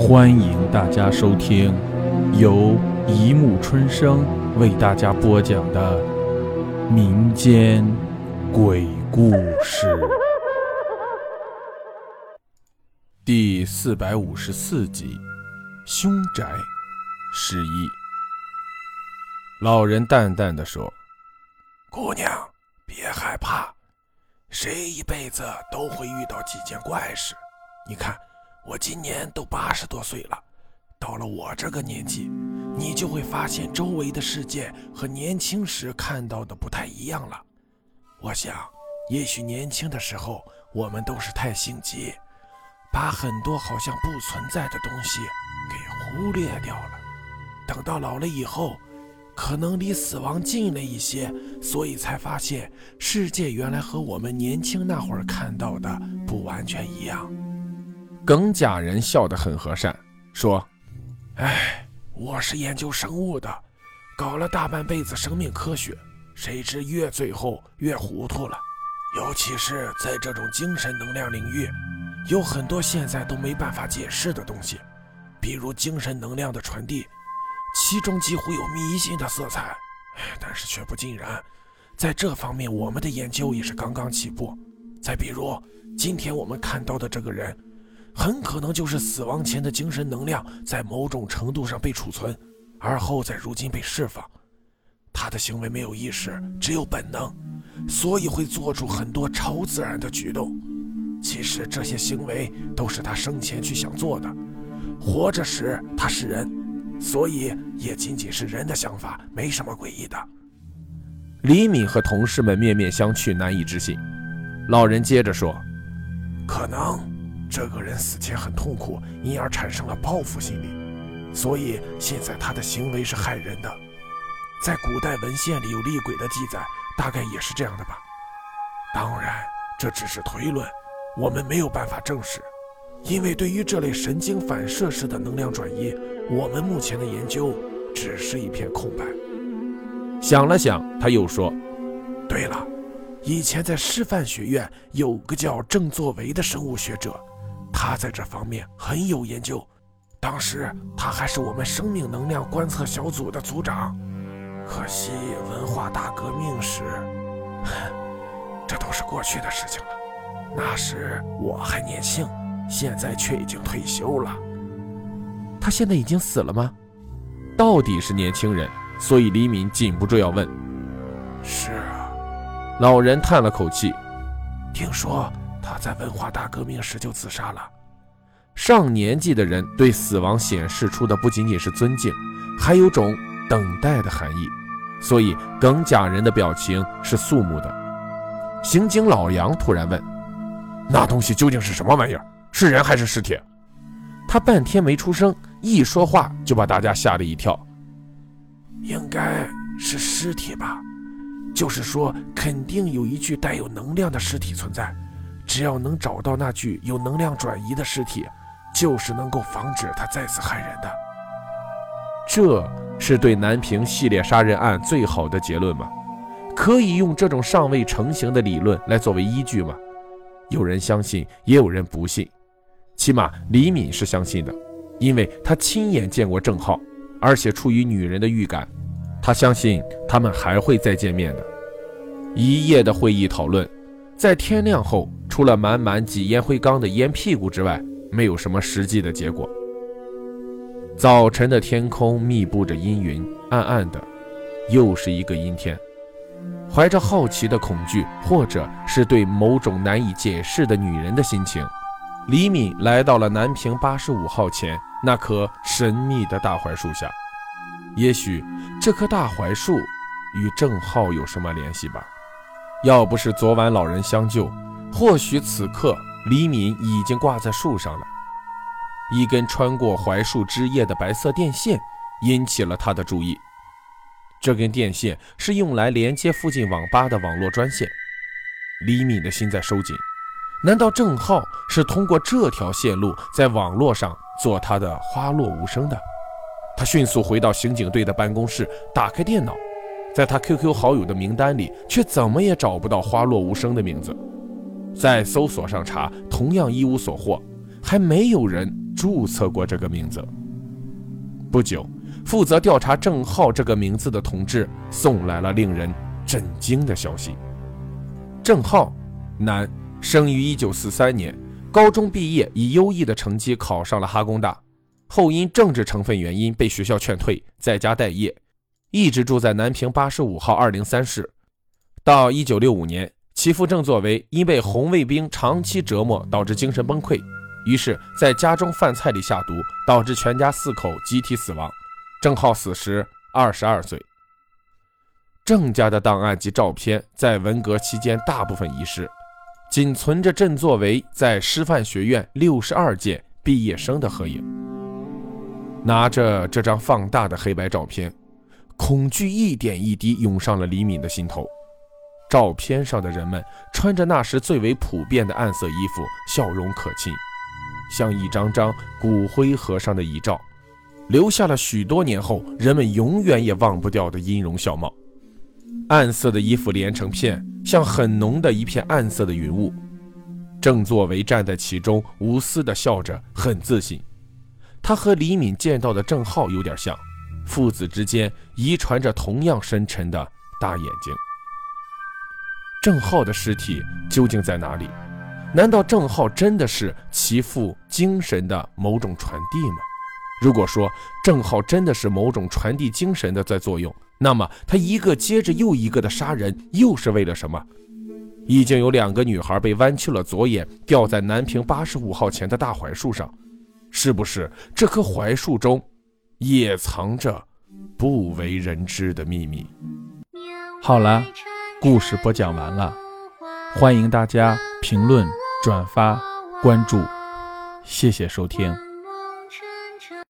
欢迎大家收听由一木春生为大家播讲的民间鬼故事第四百五十四集《凶宅失忆》。老人淡淡的说：“姑娘，别害怕，谁一辈子都会遇到几件怪事。你看。”我今年都八十多岁了，到了我这个年纪，你就会发现周围的世界和年轻时看到的不太一样了。我想，也许年轻的时候我们都是太性急，把很多好像不存在的东西给忽略掉了。等到老了以后，可能离死亡近了一些，所以才发现世界原来和我们年轻那会儿看到的不完全一样。耿家人笑得很和善，说：“哎，我是研究生物的，搞了大半辈子生命科学，谁知越最后越糊涂了。尤其是在这种精神能量领域，有很多现在都没办法解释的东西，比如精神能量的传递，其中几乎有迷信的色彩。但是却不尽然，在这方面我们的研究也是刚刚起步。再比如今天我们看到的这个人。”很可能就是死亡前的精神能量在某种程度上被储存，而后在如今被释放。他的行为没有意识，只有本能，所以会做出很多超自然的举动。其实这些行为都是他生前去想做的。活着时他是人，所以也仅仅是人的想法，没什么诡异的。李敏和同事们面面相觑，难以置信。老人接着说：“可能。”这个人死前很痛苦，因而产生了报复心理，所以现在他的行为是害人的。在古代文献里有厉鬼的记载，大概也是这样的吧。当然，这只是推论，我们没有办法证实，因为对于这类神经反射式的能量转移，我们目前的研究只是一片空白。想了想，他又说：“对了，以前在师范学院有个叫郑作维的生物学者。”他在这方面很有研究，当时他还是我们生命能量观测小组的组长。可惜文化大革命时，这都是过去的事情了。那时我还年轻，现在却已经退休了。他现在已经死了吗？到底是年轻人，所以李敏禁不住要问。是啊，老人叹了口气，听说。他在文化大革命时就自杀了。上年纪的人对死亡显示出的不仅仅是尊敬，还有种等待的含义，所以耿家人的表情是肃穆的。刑警老杨突然问：“那东西究竟是什么玩意儿？是人还是尸体？”他半天没出声，一说话就把大家吓了一跳。应该是尸体吧？就是说，肯定有一具带有能量的尸体存在。只要能找到那具有能量转移的尸体，就是能够防止他再次害人的。这是对南平系列杀人案最好的结论吗？可以用这种尚未成型的理论来作为依据吗？有人相信，也有人不信。起码李敏是相信的，因为他亲眼见过郑浩，而且出于女人的预感，他相信他们还会再见面的。一夜的会议讨论。在天亮后，除了满满挤烟灰缸的烟屁股之外，没有什么实际的结果。早晨的天空密布着阴云，暗暗的，又是一个阴天。怀着好奇的恐惧，或者是对某种难以解释的女人的心情，李敏来到了南平八十五号前那棵神秘的大槐树下。也许这棵大槐树与郑浩有什么联系吧。要不是昨晚老人相救，或许此刻李敏已经挂在树上了。一根穿过槐树枝叶的白色电线引起了他的注意。这根电线是用来连接附近网吧的网络专线。李敏的心在收紧。难道郑浩是通过这条线路在网络上做他的花落无声的？他迅速回到刑警队的办公室，打开电脑。在他 QQ 好友的名单里，却怎么也找不到花落无声的名字。在搜索上查，同样一无所获。还没有人注册过这个名字。不久，负责调查郑浩这个名字的同志送来了令人震惊的消息：郑浩，男，生于1943年，高中毕业，以优异的成绩考上了哈工大，后因政治成分原因被学校劝退，在家待业，一直住在南平85号203室。到1965年，其父郑作为因被红卫兵长期折磨导致精神崩溃。于是，在家中饭菜里下毒，导致全家四口集体死亡。郑浩死时二十二岁。郑家的档案及照片在文革期间大部分遗失，仅存着郑作为在师范学院六十二届毕业生的合影。拿着这张放大的黑白照片，恐惧一点一滴涌上了李敏的心头。照片上的人们穿着那时最为普遍的暗色衣服，笑容可亲。像一张张骨灰盒上的遗照，留下了许多年后人们永远也忘不掉的音容笑貌。暗色的衣服连成片，像很浓的一片暗色的云雾。郑作为站在其中，无私地笑着，很自信。他和李敏见到的郑浩有点像，父子之间遗传着同样深沉的大眼睛。郑浩的尸体究竟在哪里？难道郑浩真的是其父精神的某种传递吗？如果说郑浩真的是某种传递精神的在作用，那么他一个接着又一个的杀人又是为了什么？已经有两个女孩被弯曲了左眼，吊在南平八十五号前的大槐树上，是不是这棵槐树中也藏着不为人知的秘密？好了，故事播讲完了，欢迎大家评论。转发关注，谢谢收听。